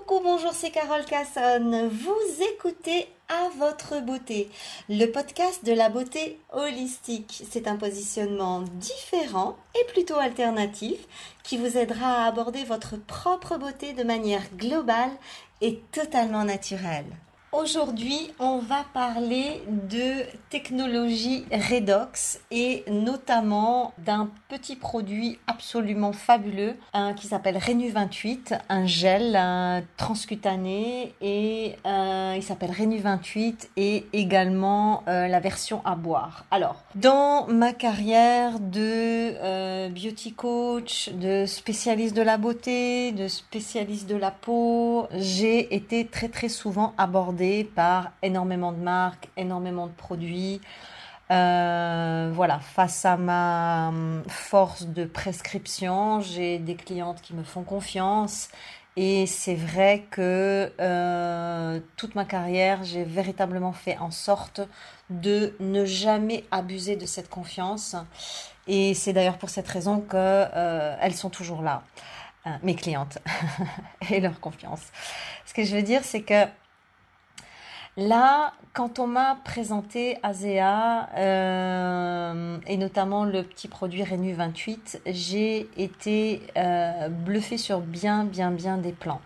coucou, bonjour, c'est Carole Casson. Vous écoutez à votre beauté, le podcast de la beauté holistique. C'est un positionnement différent et plutôt alternatif qui vous aidera à aborder votre propre beauté de manière globale et totalement naturelle. Aujourd'hui, on va parler de technologie Redox et notamment d'un petit produit absolument fabuleux qui s'appelle Renu 28, un gel transcutané et il s'appelle Renu 28 et également euh, la version à boire. Alors, dans ma carrière de euh, beauty coach, de spécialiste de la beauté, de spécialiste de la peau, j'ai été très très souvent abordée par énormément de marques, énormément de produits. Euh, voilà, face à ma hum, force de prescription, j'ai des clientes qui me font confiance et c'est vrai que euh, toute ma carrière, j'ai véritablement fait en sorte de ne jamais abuser de cette confiance. Et c'est d'ailleurs pour cette raison que euh, elles sont toujours là, mes clientes et leur confiance. Ce que je veux dire, c'est que Là, quand on m'a présenté Azea euh, et notamment le petit produit Renu 28, j'ai été euh, bluffée sur bien, bien, bien des plans.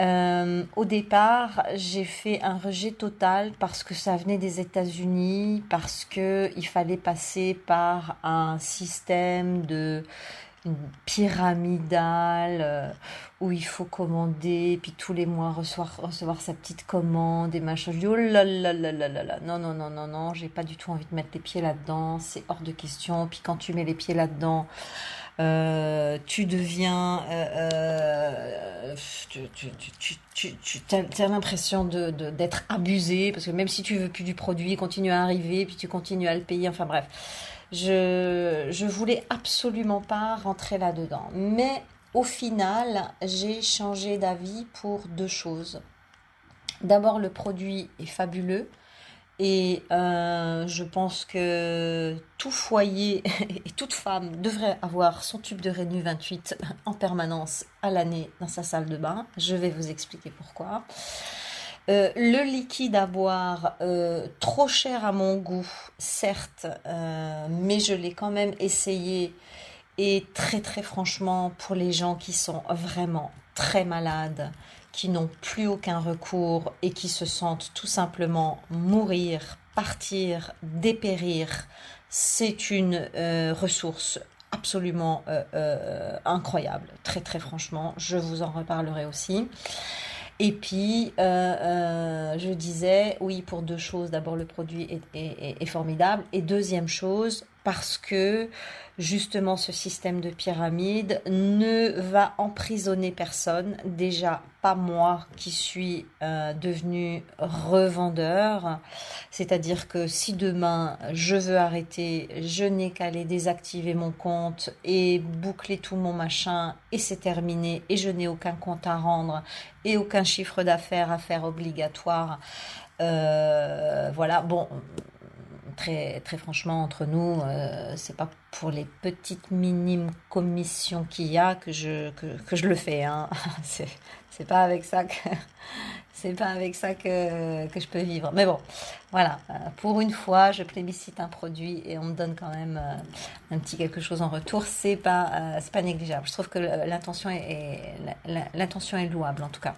Euh, au départ, j'ai fait un rejet total parce que ça venait des États-Unis, parce que il fallait passer par un système de pyramidale euh, où il faut commander, puis tous les mois recevoir, recevoir sa petite commande et machin. Je dis oh là là là là là là, non non non non non, j'ai pas du tout envie de mettre les pieds là-dedans, c'est hors de question. Puis quand tu mets les pieds là-dedans, euh, tu deviens, euh, tu, tu, tu, tu as, l'impression de, d'être abusé parce que même si tu veux plus du produit, il continue à arriver, puis tu continues à le payer. Enfin bref. Je, voulais absolument pas rentrer là-dedans. Mais au final, j'ai changé d'avis pour deux choses. D'abord, le produit est fabuleux. Et euh, je pense que tout foyer et toute femme devrait avoir son tube de Rénu 28 en permanence à l'année dans sa salle de bain. Je vais vous expliquer pourquoi. Euh, le liquide à boire, euh, trop cher à mon goût, certes, euh, mais je l'ai quand même essayé. Et très très franchement, pour les gens qui sont vraiment très malades, qui n'ont plus aucun recours et qui se sentent tout simplement mourir, partir, dépérir, c'est une ressource absolument incroyable. Très très franchement, je vous en reparlerai aussi. Et puis, euh, euh, je disais, oui, pour deux choses. D'abord, le produit est, formidable. Et deuxième chose, parce que justement ce système de pyramide ne va emprisonner personne. Déjà, pas moi qui suis euh, devenu revendeur. C'est-à-dire que si demain je veux arrêter, je n'ai qu'à aller désactiver mon compte et boucler tout mon machin et c'est terminé et je n'ai aucun compte à rendre et aucun chiffre d'affaires à faire obligatoire. Euh, voilà, bon, très, très franchement, entre nous, euh, c'est pas pour les petites minimes commissions qu'il y a que je, que, je le fais. Hein. C'est, pas avec ça que. C'est pas avec ça que, que je peux vivre. Mais bon, voilà. Euh, pour une fois, je plébiscite un produit et on me donne quand même euh, un petit quelque chose en retour. C'est pas, c'est pas négligeable. Je trouve que l'intention l'intention est louable en tout cas.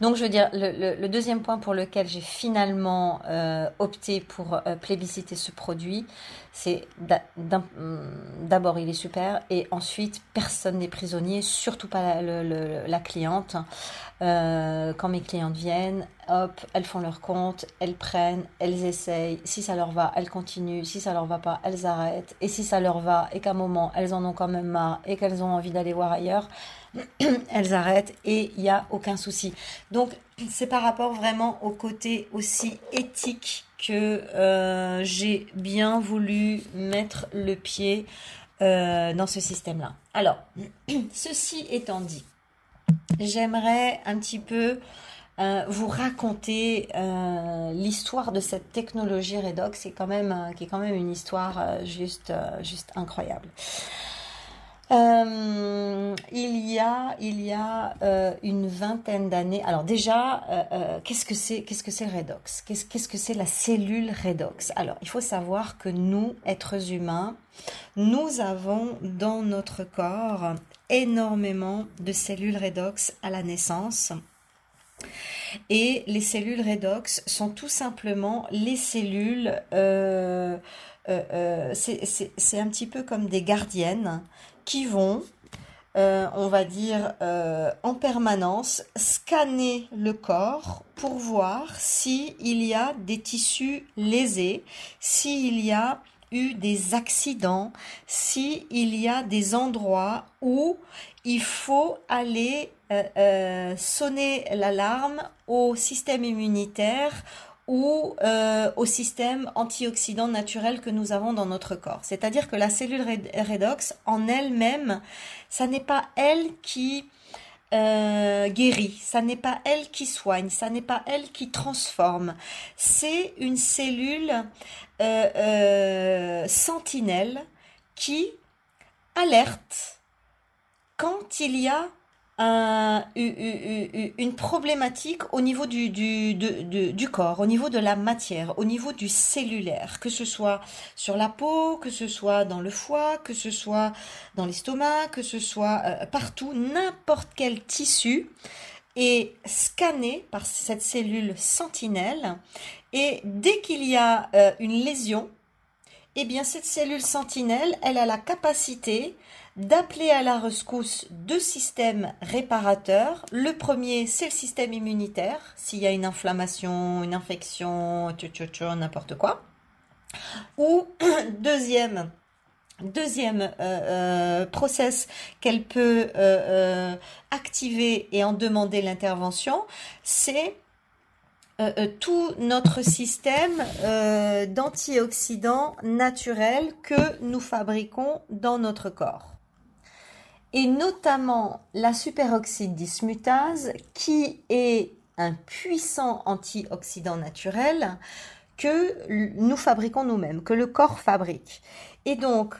Donc, je veux dire, le, deuxième point pour lequel j'ai finalement euh, opté pour euh, plébisciter ce produit, c'est d'abord, il est super, et ensuite, personne n'est prisonnier, surtout pas la, cliente. Euh, quand mes clientes viennent, hop, elles font leur compte, elles prennent, elles essayent. Si ça leur va, elles continuent. Si ça leur va pas, elles arrêtent. Et si ça leur va et qu'à un moment, elles en ont quand même marre et qu'elles ont envie d'aller voir ailleurs, elles arrêtent et il n'y a aucun souci. Donc c'est par rapport vraiment au côté aussi éthique que euh, j'ai bien voulu mettre le pied euh, dans ce système-là. Alors, ceci étant dit, j'aimerais un petit peu euh, vous raconter l'histoire de cette technologie Redox, qui est quand même, qui est quand même une histoire juste, juste incroyable. Euh, il y a, il y a euh, une vingtaine d'années. Alors déjà, euh, qu'est-ce que c'est, qu'est-ce que c'est redox? Qu'est-ce, qu'est-ce que c'est la cellule redox? Alors, il faut savoir que nous, êtres humains, nous avons dans notre corps énormément de cellules redox à la naissance. Et les cellules redox sont tout simplement les cellules, c'est un petit peu comme des gardiennes qui vont, euh, on va dire, euh, en permanence scanner le corps pour voir s'il y a des tissus lésés, s'il y a eu des accidents, s'il y a des endroits où il faut aller euh, sonner l'alarme au système immunitaire, ou euh, au système antioxydant naturel que nous avons dans notre corps. C'est-à-dire que la cellule redox en elle-même, ça n'est pas elle qui euh, guérit, ça n'est pas elle qui soigne, ça n'est pas elle qui transforme. C'est une cellule euh, sentinelle qui alerte quand il y a une problématique au niveau du, corps, au niveau de la matière, au niveau du cellulaire, que ce soit sur la peau, que ce soit dans le foie, que ce soit dans l'estomac, que ce soit euh, partout, n'importe quel tissu est scanné par cette cellule sentinelle. Et dès qu'il y a euh, une lésion, eh bien cette cellule sentinelle, elle a la capacité d'appeler à la rescousse deux systèmes réparateurs. Le premier, c'est le système immunitaire, s'il y a une inflammation, une infection, n'importe quoi. Ou deuxième, deuxième euh, euh, process qu'elle peut euh, activer et en demander l'intervention, c'est tout notre système d'antioxydants naturels que nous fabriquons dans notre corps et notamment la superoxyde dismutase qui est un puissant antioxydant naturel que nous fabriquons nous-mêmes, que le corps fabrique. Et donc,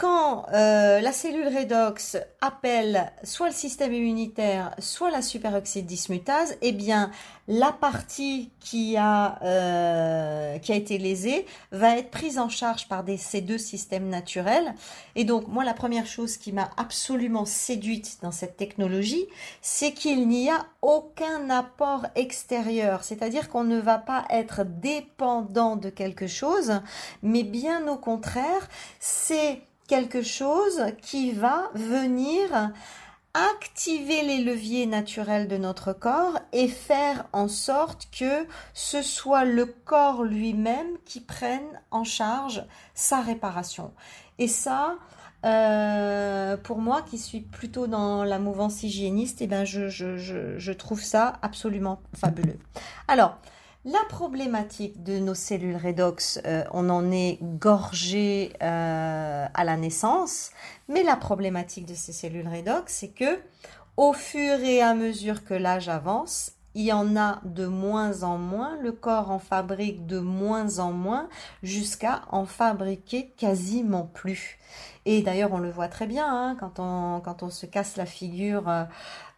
quand euh, la cellule redox appelle soit le système immunitaire, soit la superoxyde dismutase, eh bien la partie qui a euh, qui a été lésée va être prise en charge par des, ces deux systèmes naturels. Et donc moi la première chose qui m'a absolument séduite dans cette technologie, c'est qu'il n'y a aucun apport extérieur, c'est-à-dire qu'on ne va pas être dépendant de quelque chose, mais bien au contraire, c'est quelque chose qui va venir activer les leviers naturels de notre corps et faire en sorte que ce soit le corps lui-même qui prenne en charge sa réparation. Et ça, euh, pour moi qui suis plutôt dans la mouvance hygiéniste, eh ben je trouve ça absolument fabuleux. Alors, la problématique de nos cellules redox, euh, on en est gorgé euh, à la naissance, mais la problématique de ces cellules redox, c'est que au fur et à mesure que l'âge avance, il y en a de moins en moins, le corps en fabrique de moins en moins, jusqu'à en fabriquer quasiment plus. Et d'ailleurs, on le voit très bien hein, quand, on, se casse la figure, euh,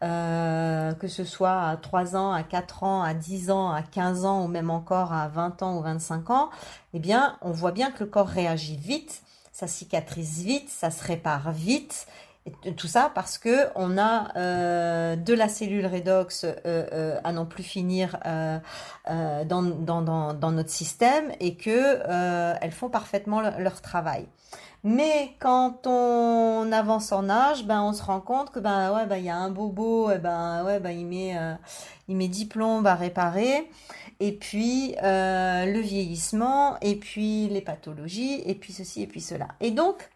euh, que ce soit à 3 ans, à 4 ans, à 10 ans, à 15 ans ou même encore à 20 ans ou 25 ans, eh bien, on voit bien que le corps réagit vite, ça cicatrise vite, ça se répare vite tout ça parce que on a euh, de la cellule redox euh, euh, à non plus finir dans, dans, dans, dans, notre système et que elles font parfaitement leur travail. Mais quand on avance en âge, ben on se rend compte que ben ouais ben il y a un bobo, et ben ouais ben il met il met 10 plombes à réparer et puis le vieillissement et puis les pathologies et puis ceci et puis cela. Et donc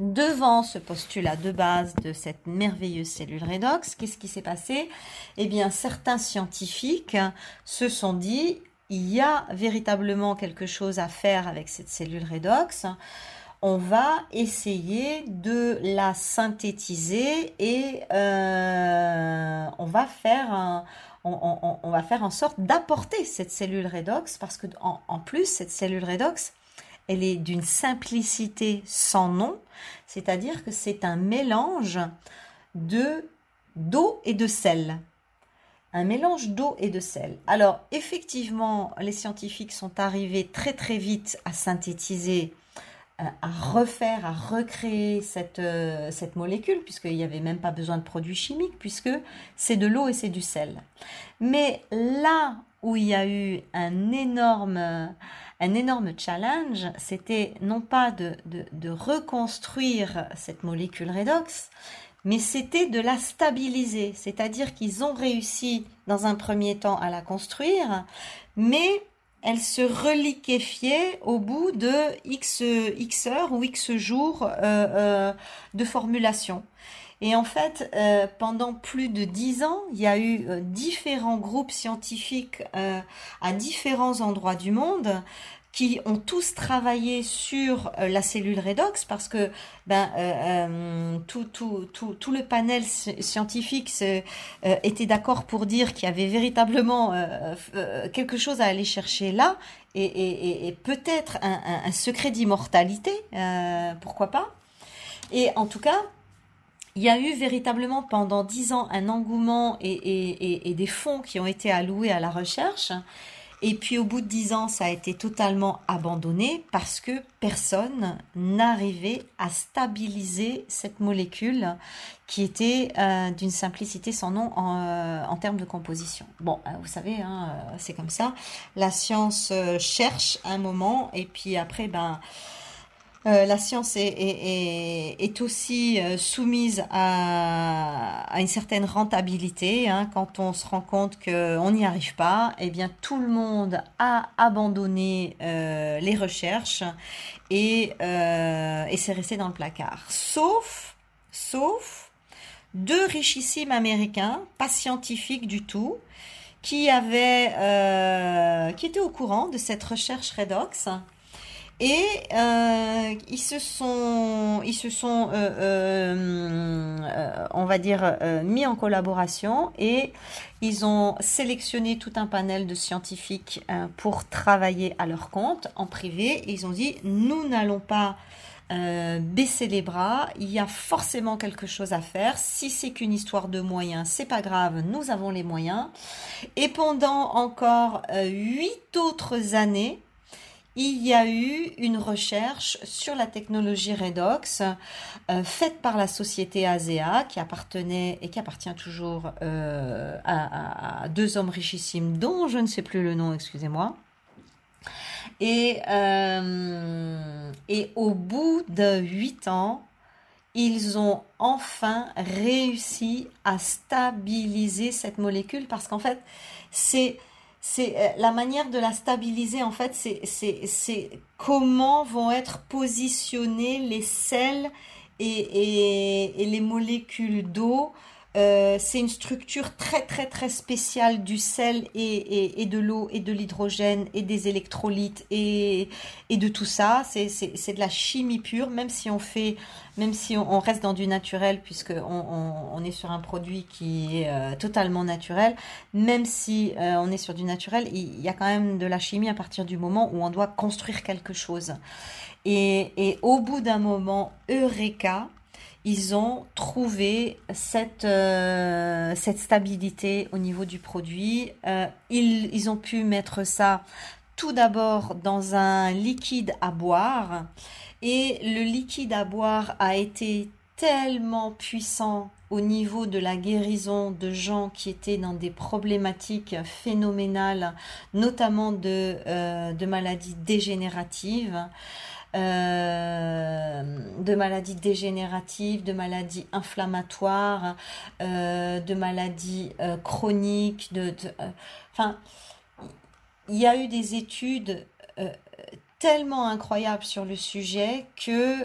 devant ce postulat de base de cette merveilleuse cellule redox, qu'est-ce qui s'est passé? Eh bien, certains scientifiques se sont dit, il y a véritablement quelque chose à faire avec cette cellule redox. On va essayer de la synthétiser et euh, on va faire en sorte d'apporter cette cellule redox parce que en plus cette cellule redox elle est d'une simplicité sans nom, c'est-à-dire que c'est un mélange de d'eau et de sel. Un mélange d'eau et de sel. Alors, effectivement, les scientifiques sont arrivés très très vite à synthétiser euh, à refaire, à recréer cette, euh, cette molécule, puisqu'il n'y avait même pas besoin de produits chimiques, puisque c'est de l'eau et c'est du sel. Mais là où il y a eu un énorme, un énorme challenge, c'était non pas de, reconstruire cette molécule redox, mais c'était de la stabiliser. C'est-à-dire qu'ils ont réussi dans un premier temps à la construire, mais elle se reliquéfiait au bout de X, X heures ou X jours euh, euh, de formulation. Et en fait, euh, pendant plus de dix ans, il y a eu différents groupes scientifiques à différents endroits du monde qui ont tous travaillé sur euh, la cellule redox parce que ben, euh, euh, tout, tout, tout, tout, le panel scientifique était d'accord pour dire qu'il y avait véritablement quelque chose à aller chercher là et, et, et peut-être un, un, secret d'immortalité, pourquoi pas. Et en tout cas, il y a eu véritablement pendant dix ans un engouement et, des fonds qui ont été alloués à la recherche. Et puis au bout de dix ans, ça a été totalement abandonné parce que personne n'arrivait à stabiliser cette molécule qui était euh, d'une simplicité sans nom en, euh, termes de composition. Bon, euh, vous savez, hein, c'est comme ça. La science cherche un moment et puis après, ben euh, la science est, aussi euh, soumise à, une certaine rentabilité. Hein. Quand on se rend compte qu'on n'y arrive pas, eh bien tout le monde a abandonné euh, les recherches et, et resté dans le placard. Sauf, sauf deux richissimes américains, pas scientifiques du tout, qui avaient, qui étaient au courant de cette recherche redox et euh, ils se sont, ils se sont, euh, euh, on va dire, mis en collaboration et ils ont sélectionné tout un panel de scientifiques pour travailler à leur compte en privé. Et ils ont dit, nous n'allons pas baisser les bras. Il y a forcément quelque chose à faire. Si c'est qu'une histoire de moyens, c'est pas grave. Nous avons les moyens. Et pendant encore huit autres années il y a eu une recherche sur la technologie Redox euh, faite par la société ASEA qui appartenait et qui appartient toujours euh, à, deux hommes richissimes dont je ne sais plus le nom, excusez-moi. Et, euh, et au bout de huit ans, ils ont enfin réussi à stabiliser cette molécule parce qu'en fait, c'est c'est euh, la manière de la stabiliser en fait c'est comment vont être positionnés les sels et, et les molécules d'eau euh, c'est une structure très très très spéciale du sel et, et, de l'eau et de l'hydrogène et des électrolytes et, et de tout ça. C'est, de la chimie pure, même si on fait, même si on, reste dans du naturel, puisque on, on, est sur un produit qui est euh, totalement naturel, même si euh, on est sur du naturel, il y a quand même de la chimie à partir du moment où on doit construire quelque chose. Et, et au bout d'un moment, Eureka, ils ont trouvé cette, euh, cette stabilité au niveau du produit. Euh, ils, ils, ont pu mettre ça tout d'abord dans un liquide à boire et le liquide à boire a été tellement puissant au niveau de la guérison de gens qui étaient dans des problématiques phénoménales, notamment de, euh, de maladies dégénératives. Euh, de maladies dégénératives, de maladies inflammatoires, euh, de maladies euh, chroniques, de, il y a eu des études tellement incroyables sur le sujet que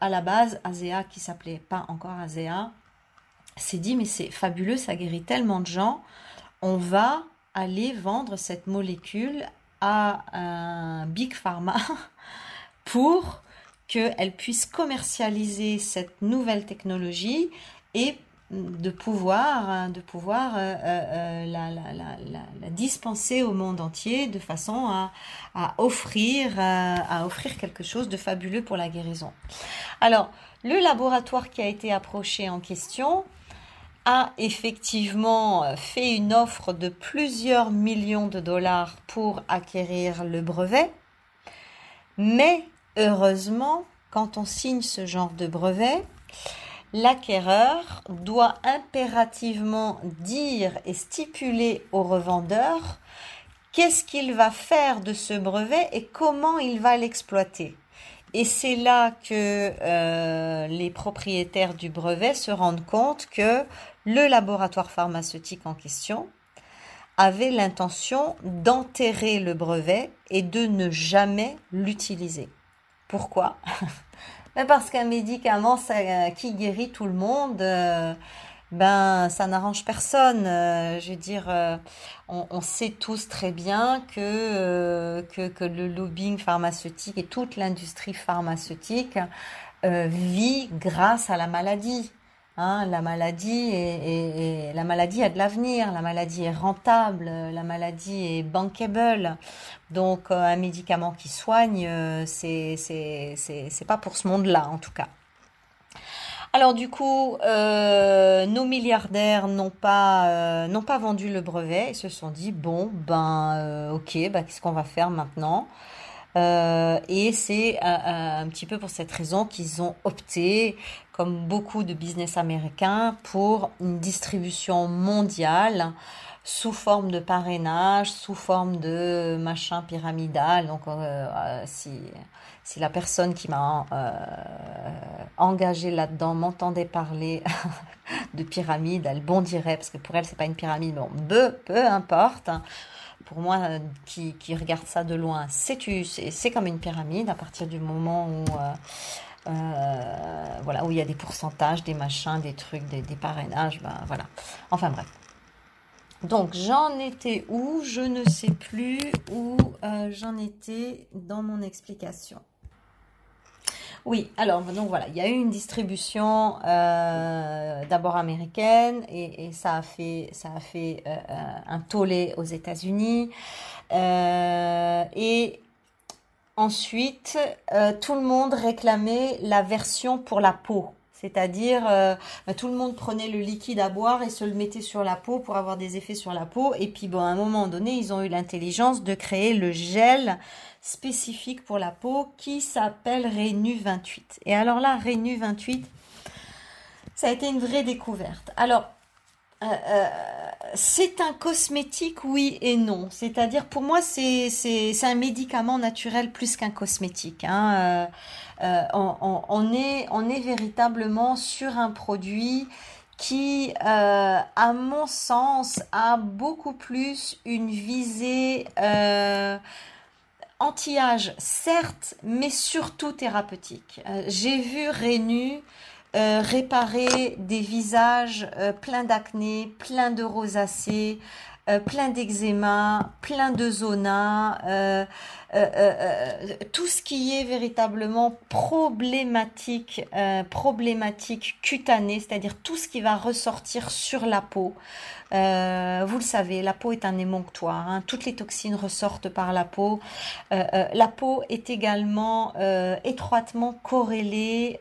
à la base, ASEA, qui s'appelait pas encore ASEA, s'est dit mais c'est fabuleux, ça guérit tellement de gens, on va aller vendre cette molécule à un big pharma pour qu'elle puisse commercialiser cette nouvelle technologie et de pouvoir, hein, de pouvoir euh, euh, la, la, dispenser au monde entier de façon à, à offrir, à offrir quelque chose de fabuleux pour la guérison. Alors, le laboratoire qui a été approché en question a effectivement fait une offre de plusieurs millions de dollars pour acquérir le brevet, mais heureusement, quand on signe ce genre de brevet, l'acquéreur doit impérativement dire et stipuler au revendeur qu'est-ce qu'il va faire de ce brevet et comment il va l'exploiter. Et c'est là que euh, les propriétaires du brevet se rendent compte que le laboratoire pharmaceutique en question avait l'intention d'enterrer le brevet et de ne jamais l'utiliser. Pourquoi Parce qu'un médicament ça, qui guérit tout le monde, euh, ben ça n'arrange personne. Euh, je veux dire, euh, on, sait tous très bien que, que le lobbying pharmaceutique et toute l'industrie pharmaceutique vit grâce à la maladie. Hein, la maladie la maladie a de l'avenir, la maladie est rentable, la maladie est bankable. Donc euh, un médicament qui soigne, euh, c'est c'est pas pour ce monde-là en tout cas. Alors du coup, euh, nos milliardaires n'ont pas n'ont pas vendu le brevet et se sont dit bon ben ok, ben, qu'est-ce qu'on va faire maintenant? Euh, et c'est un, petit peu pour cette raison qu'ils ont opté, comme beaucoup de business américains, pour une distribution mondiale sous forme de parrainage, sous forme de machin pyramidal. Donc, euh, euh, si, si la personne qui m'a euh, engagé là-dedans m'entendait parler de pyramide, elle bondirait, parce que pour elle, c'est pas une pyramide, bon, peu, peu importe pour moi, euh, qui, regarde ça de loin, c'est c'est comme une pyramide à partir du moment où, euh, euh, voilà, où il y a des pourcentages, des machins, des trucs, des, des parrainages, ben voilà. Enfin bref. Donc j'en étais où? Je ne sais plus où j'en étais dans mon explication. Oui, alors donc voilà, il y a eu une distribution euh, d'abord américaine et, ça a fait euh, euh, un tollé aux États-Unis et ensuite tout le monde réclamait la version pour la peau. C'est-à-dire, tout le monde prenait le liquide à boire et se le mettait sur la peau pour avoir des effets sur la peau. Et puis, bon, à un moment donné, ils ont eu l'intelligence de créer le gel spécifique pour la peau qui s'appelle Renu 28. Et alors là, Renu 28, ça a été une vraie découverte. Alors, euh, euh, c'est un cosmétique, oui et non. C'est-à-dire, pour moi, c'est un médicament naturel plus qu'un cosmétique. Hein. Euh, on, est, on est véritablement sur un produit qui, à mon sens, a beaucoup plus une visée anti-âge, certes, mais surtout thérapeutique. Euh, j'ai vu Rénu euh, réparer des visages euh, pleins d'acné, pleins de rosacées, plein d'eczéma, plein de zona, tout ce qui est véritablement problématique, problématique cutanée, c'est-à-dire tout ce qui va ressortir sur la peau. Euh, vous le savez, la peau est un émonctoire. Hein. Toutes les toxines ressortent par la peau. Euh, euh, la peau est également étroitement corrélée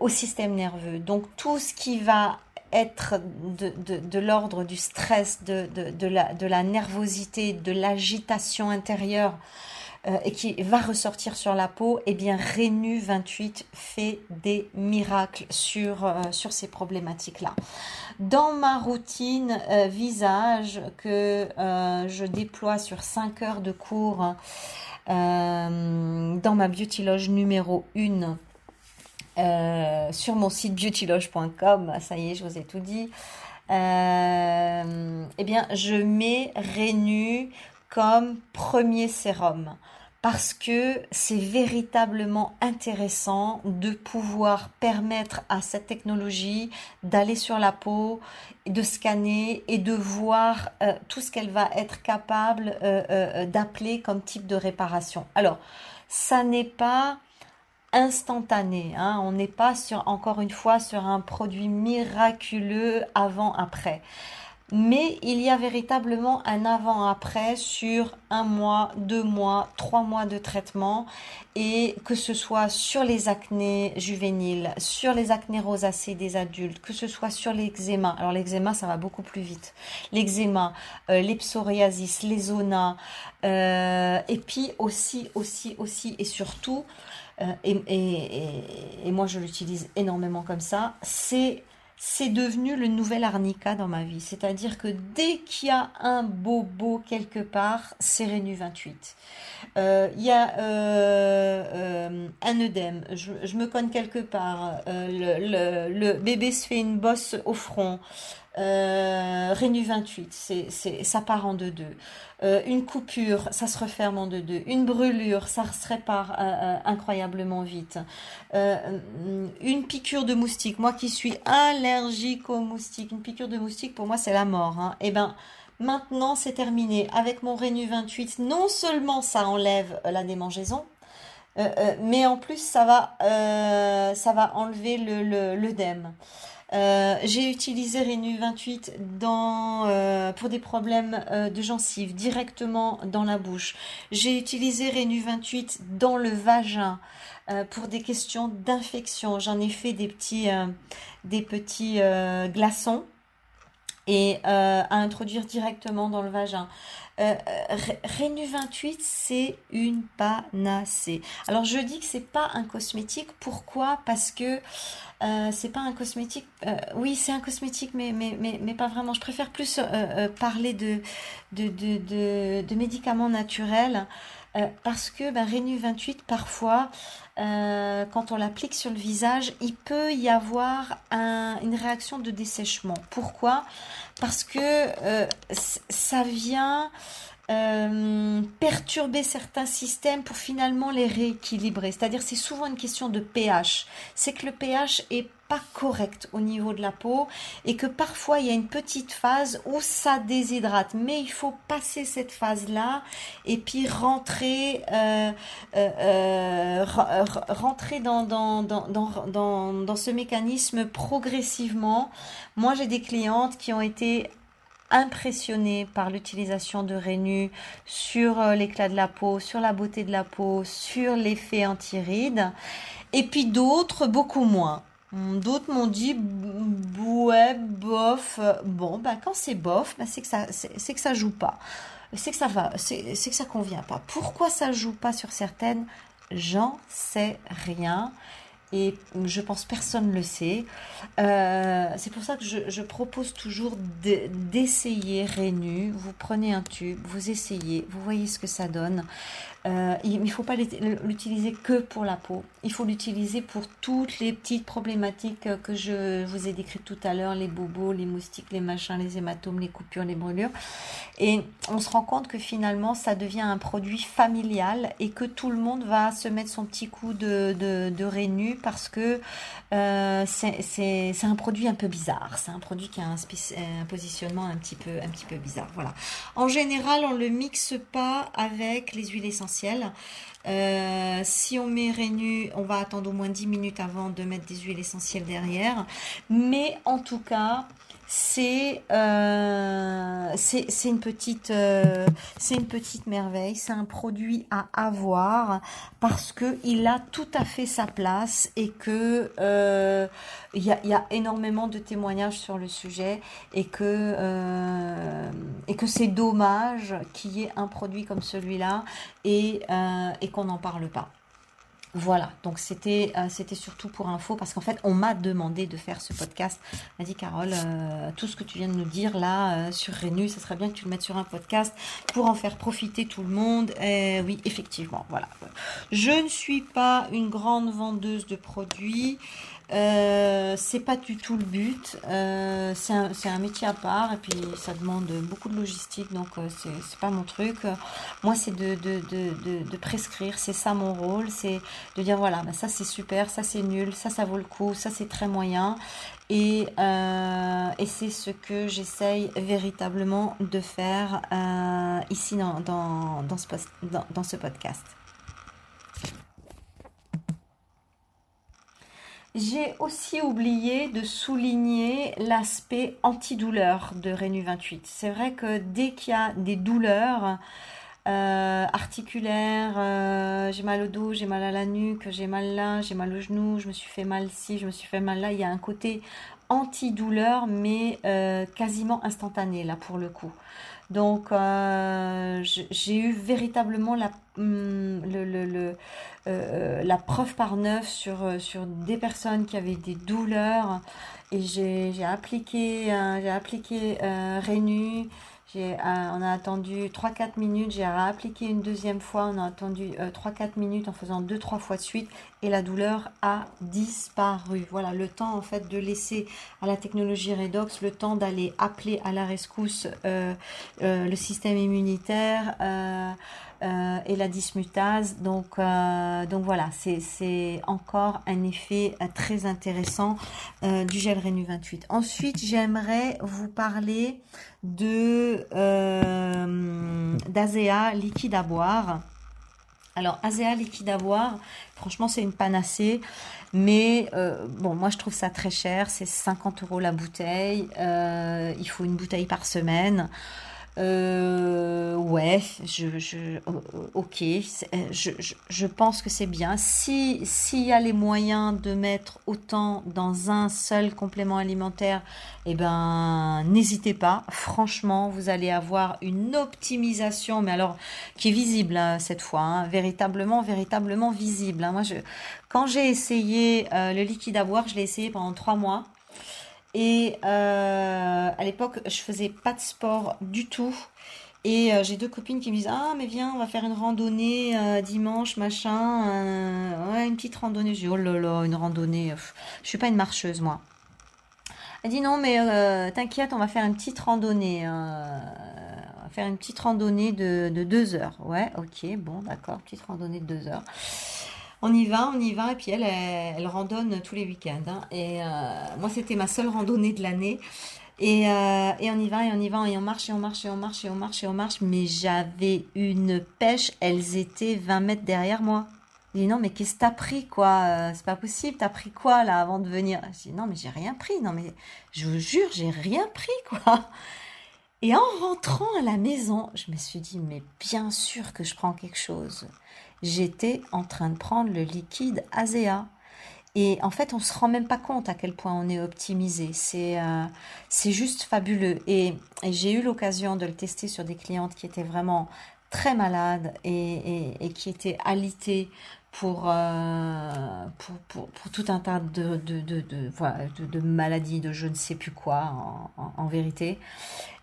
au système nerveux. Donc tout ce qui va être de, l'ordre du stress, de, la, nervosité, de l'agitation intérieure, euh, et qui va ressortir sur la peau, eh bien Renu 28 fait des miracles sur, euh, sur ces problématiques-là. Dans ma routine euh, visage que je déploie sur 5 heures de cours dans ma beauty loge numéro 1 sur mon site beautyloge.com, ça y est, je vous ai tout dit. eh bien, je mets Renu comme premier sérum parce que c'est véritablement intéressant de pouvoir permettre à cette technologie d'aller sur la peau, de scanner et de voir euh, tout ce qu'elle va être capable euh, euh, d'appeler comme type de réparation. Alors, ça n'est pas instantané. Hein. On n'est pas sur, encore une fois, sur un produit miraculeux avant-après mais il y a véritablement un avant-après sur un mois, deux mois, trois mois de traitement et que ce soit sur les acnés juvéniles, sur les acnés rosacées des adultes, que ce soit sur l'eczéma. Alors l'eczéma, ça va beaucoup plus vite. L'eczéma, euh, les psoriasis, les zonas, euh, et puis aussi, aussi, aussi et surtout, euh, et moi je l'utilise énormément comme ça, c'est c'est devenu le nouvel arnica dans ma vie. C'est-à-dire que dès qu'il y a un bobo quelque part, c'est Rénu 28. Euh, il y a euh, un œdème, je, me conne quelque part, le, bébé se fait une bosse au front, Rénu 28, c'est, ça part en deux-deux. une coupure, ça se referme en deux-deux. Une brûlure, ça se répare incroyablement vite. une piqûre de moustique, moi qui suis allergique aux moustiques, une piqûre de moustique pour moi c'est la mort. Hein. Eh ben, Maintenant, c'est terminé. Avec mon Rénu 28, non seulement ça enlève euh, la démangeaison, euh, euh, mais en plus, ça va, enlever l'œdème. Le, j'ai utilisé Rénu 28 dans, pour des problèmes de gencives directement dans la bouche. J'ai utilisé Rénu 28 dans le vagin pour des questions d'infection. J'en ai fait des petits glaçons et euh, à introduire directement dans le vagin. Euh, Rénu 28, c'est une panacée. Alors je dis que c'est pas un cosmétique. Pourquoi? Parce que euh, c'est pas un cosmétique. Euh, oui, c'est un cosmétique, mais, mais, mais, mais, pas vraiment. Je préfère plus euh, parler de, de, de, de médicaments naturels. Parce que ben, Rénu 28, parfois, quand on l'applique sur le visage, il peut y avoir un, une réaction de dessèchement. Pourquoi? Parce que ça vient euh, perturber certains systèmes pour finalement les rééquilibrer. C'est-à-dire c'est souvent une question de pH. C'est que le pH est pas correct au niveau de la peau et que parfois il y a une petite phase où ça déshydrate. Mais il faut passer cette phase-là et puis rentrer, euh, euh, rentrer dans, dans, dans, dans, dans ce mécanisme progressivement. Moi j'ai des clientes qui ont été impressionné par l'utilisation de Rénu sur euh, l'éclat de la peau, sur la beauté de la peau, sur l'effet anti-rides. Et puis d'autres, beaucoup moins. Hum, d'autres m'ont dit, ouais, bof. Bon, ben, quand c'est bof, ben, c'est que ça, c'est que ça joue pas. C'est que ça va, c'est que ça convient pas. Pourquoi ça joue pas sur certaines? J'en sais rien et je pense personne ne le sait. Euh, c'est pour ça que je, propose toujours d'essayer Rénu. Vous prenez un tube, vous essayez, vous voyez ce que ça donne. Euh, il ne faut pas l'utiliser que pour la peau. Il faut l'utiliser pour toutes les petites problématiques que je vous ai décrites tout à l'heure, les bobos, les moustiques, les machins, les hématomes, les coupures, les brûlures. Et on se rend compte que finalement, ça devient un produit familial et que tout le monde va se mettre son petit coup de, de, de parce que euh, c'est un produit un peu bizarre. C'est un produit qui a un, positionnement un petit, peu, un petit peu bizarre. Voilà. En général, on ne le mixe pas avec les huiles essentielles. Euh, si on met Rénu, on va attendre au moins 10 minutes avant de mettre des huiles essentielles derrière. Mais en tout cas, c'est euh, c'est une petite euh, c'est une petite merveille. C'est un produit à avoir parce que il a tout à fait sa place et que euh, il y, a, y, a, énormément de témoignages sur le sujet et que euh, et que c'est dommage qu'il y ait un produit comme celui-là et et qu'on n'en parle pas voilà, donc c'était euh, c'était surtout pour info parce qu'en fait on m'a demandé de faire ce podcast. m'a dit Carole, euh, tout ce que tu viens de nous dire là euh, sur Rénu, ce serait bien que tu le mettes sur un podcast pour en faire profiter tout le monde. Et oui, effectivement, voilà. Je ne suis pas une grande vendeuse de produits. Euh, c'est pas du tout le but. Euh, c'est un, un, métier à part et puis ça demande beaucoup de logistique, donc euh, c'est pas mon truc. Moi, c'est de, de, de, de, prescrire, c'est ça mon rôle, c'est de dire voilà, bah, ça c'est super, ça c'est nul, ça ça vaut le coup, ça c'est très moyen. Et, euh, et c'est ce que j'essaye véritablement de faire euh, ici dans, dans, dans, ce dans, dans ce podcast. J'ai aussi oublié de souligner l'aspect antidouleur de Rénu 28. C'est vrai que dès qu'il y a des douleurs euh, articulaires, euh, j'ai mal au dos, j'ai mal à la nuque, j'ai mal là, j'ai mal au genou, je me suis fait mal ci, je me suis fait mal là, il y a un côté antidouleur mais euh, quasiment instantané là pour le coup. Donc j'ai eu véritablement la, hum, euh, preuve par neuf sur, euh, sur des personnes qui avaient des douleurs. Et j'ai appliqué, j'ai appliqué euh, Rénu. Euh, on a attendu 3-4 minutes, j'ai réappliqué une deuxième fois, on a attendu 3-4 minutes en faisant 2-3 fois de suite et la douleur a disparu. Voilà, le temps en fait de laisser à la technologie Redox le temps d'aller appeler à la rescousse le système immunitaire. Euh, et la dismutase. Donc, euh, donc voilà, c'est encore un effet euh, très intéressant du gel Renew 28. Ensuite, j'aimerais vous parler de d'Azea liquide à boire. Alors, Azea liquide à boire, franchement, c'est une panacée. Mais bon, moi je trouve ça très cher, c'est 50 euros la bouteille. il faut une bouteille par semaine. Euh, ouais, je, je, ok, euh, je, je, je, pense que c'est bien. Si s'il y a les moyens de mettre autant dans un seul complément alimentaire, eh ben n'hésitez pas. Franchement, vous allez avoir une optimisation, mais alors qui est visible hein, cette fois, hein, véritablement, véritablement visible. Hein. Moi, je, quand j'ai essayé euh, le liquide à boire, je l'ai essayé pendant trois mois. Et euh, à l'époque, je faisais pas de sport du tout. Et euh, j'ai deux copines qui me disent Ah, mais viens, on va faire une randonnée euh, dimanche, machin. ouais, une petite randonnée. Je dis Oh là là, une randonnée. Je suis pas une marcheuse, moi. Elle dit Non, mais t'inquiète, on va faire une petite randonnée. on va faire une petite randonnée de, de deux heures. Ouais, ok, bon, d'accord, petite randonnée de deux heures on y va, on y va, et puis elle, elle, randonne tous les week-ends. Hein. Et euh, moi, c'était ma seule randonnée de l'année. Et, euh, et, on y va, et on y va, et on marche, et on marche, et on marche, et on marche, et on marche. Mais j'avais une pêche, elles étaient 20 mètres derrière moi. Je dis non, mais qu'est-ce que t'as pris, quoi? Euh, C'est pas possible, t'as pris quoi, là, avant de venir? Je dis non, mais j'ai rien pris, non, mais je vous jure, j'ai rien pris, quoi. Et en rentrant à la maison, je me suis dit, mais bien sûr que je prends quelque chose j'étais en train de prendre le liquide Azea. Et en fait, on se rend même pas compte à quel point on est optimisé. C'est euh, juste fabuleux. Et, j'ai eu l'occasion de le tester sur des clientes qui étaient vraiment très malades et, qui étaient alitées pour, euh, pour, pour, pour, tout un tas de, de, de, de, maladies, de je ne sais plus quoi en vérité.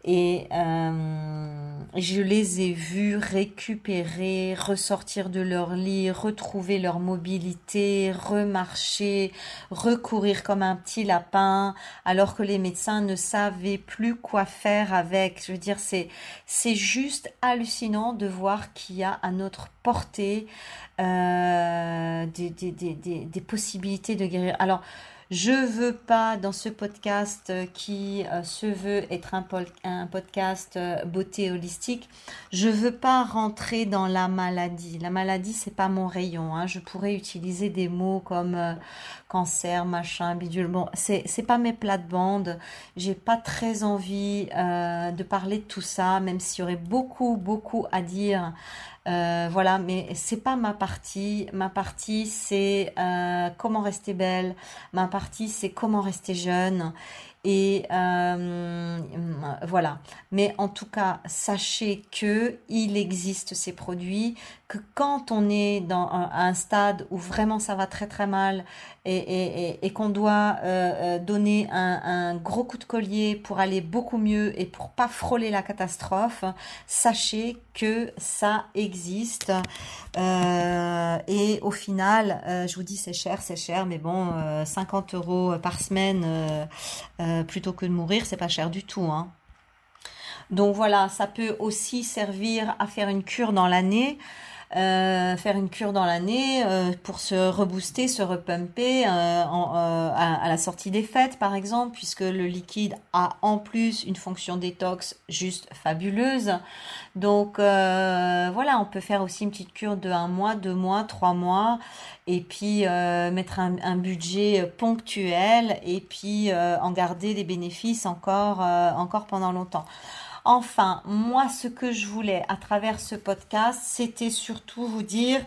Et euh, je les ai vus récupérer, ressortir de leur lit, retrouver leur mobilité, remarcher, recourir comme un petit lapin, alors que les médecins ne savaient plus quoi faire avec. Je veux dire, c'est c'est juste hallucinant de voir qu'il y a à notre portée euh, des, des, des, des possibilités de guérir. Alors, je veux pas dans ce podcast euh, qui euh, se veut être un, podcast euh, beauté holistique, je veux pas rentrer dans la maladie. La maladie c'est pas mon rayon. Hein. Je pourrais utiliser des mots comme cancer, machin, bidule. Bon, c'est c'est pas mes plates-bandes. J'ai pas très envie de parler de tout ça, même s'il y aurait beaucoup beaucoup à dire. Euh, voilà, mais c'est pas ma partie. Ma partie, c'est euh, comment rester belle. Ma partie, c'est comment rester jeune. Et euh, voilà. Mais en tout cas, sachez que il existe ces produits, que quand on est dans un, stade où vraiment ça va très très mal et, qu'on doit euh, euh, donner un, un, gros coup de collier pour aller beaucoup mieux et pour pas frôler la catastrophe, sachez que ça existe. Euh, et au final, je vous dis c'est cher, c'est cher, mais bon, 50 euros par semaine plutôt que de mourir, c'est pas cher du tout. Hein. Donc voilà, ça peut aussi servir à faire une cure dans l'année. faire une cure dans l'année pour se rebooster, se repumper à, la sortie des fêtes, par exemple, puisque le liquide a en plus une fonction détox juste fabuleuse. Donc voilà, on peut faire aussi une petite cure de un mois, deux mois, trois mois, et puis mettre un, budget ponctuel, et puis en garder des bénéfices encore, encore pendant longtemps. Enfin, moi, ce que je voulais à travers ce podcast, c'était surtout vous dire,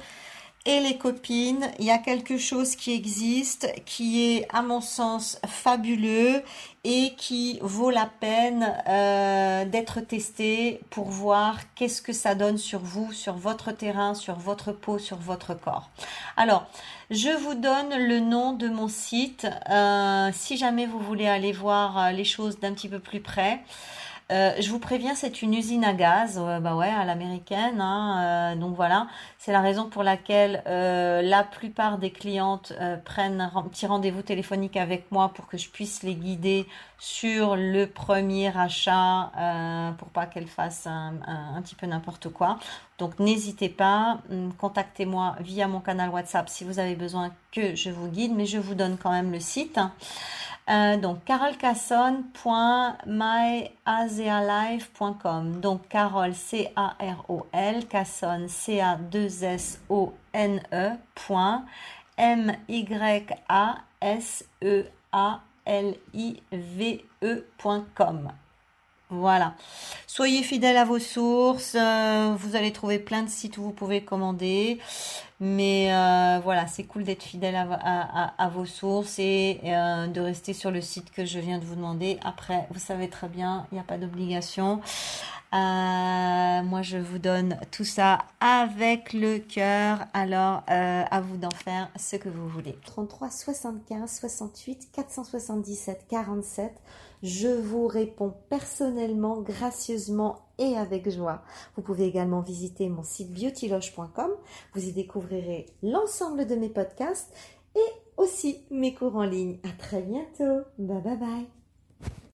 et les copines, il y a quelque chose qui existe, qui est à mon sens fabuleux et qui vaut la peine euh, d'être testé pour voir qu'est-ce que ça donne sur vous, sur votre terrain, sur votre peau, sur votre corps. Alors, je vous donne le nom de mon site euh, si jamais vous voulez aller voir euh, les choses d'un petit peu plus près. Euh, je vous préviens, c'est une usine à gaz, bah ouais, à l'américaine. Hein, euh, donc voilà, c'est la raison pour laquelle euh, la plupart des clientes prennent un petit rendez-vous téléphonique avec moi pour que je puisse les guider sur le premier achat, pour pas qu'elles fassent un, petit peu n'importe quoi. Donc n'hésitez pas, hum, contactez-moi via mon canal WhatsApp si vous avez besoin que je vous guide, mais je vous donne quand même le site. Euh, donc carolcasson.myasealife.com. Donc Carole C-A-R-O-L, Casson C-A-2-S-O-N-E. M Y A S E A L I V E.com. Voilà. Soyez fidèles à vos sources. Euh, vous allez trouver plein de sites où vous pouvez commander. Mais euh, voilà, c'est cool d'être fidèle à, vos sources et euh, de rester sur le site que je viens de vous demander. Après, vous savez très bien, il n'y a pas d'obligation. moi, je vous donne tout ça avec le cœur. Alors, à vous d'en faire ce que vous voulez. 33 75 68 477 47 je vous réponds personnellement, gracieusement et avec joie. Vous pouvez également visiter mon site beautyloge.com. Vous y découvrirez l'ensemble de mes podcasts et aussi mes cours en ligne. À très bientôt. Bye bye bye.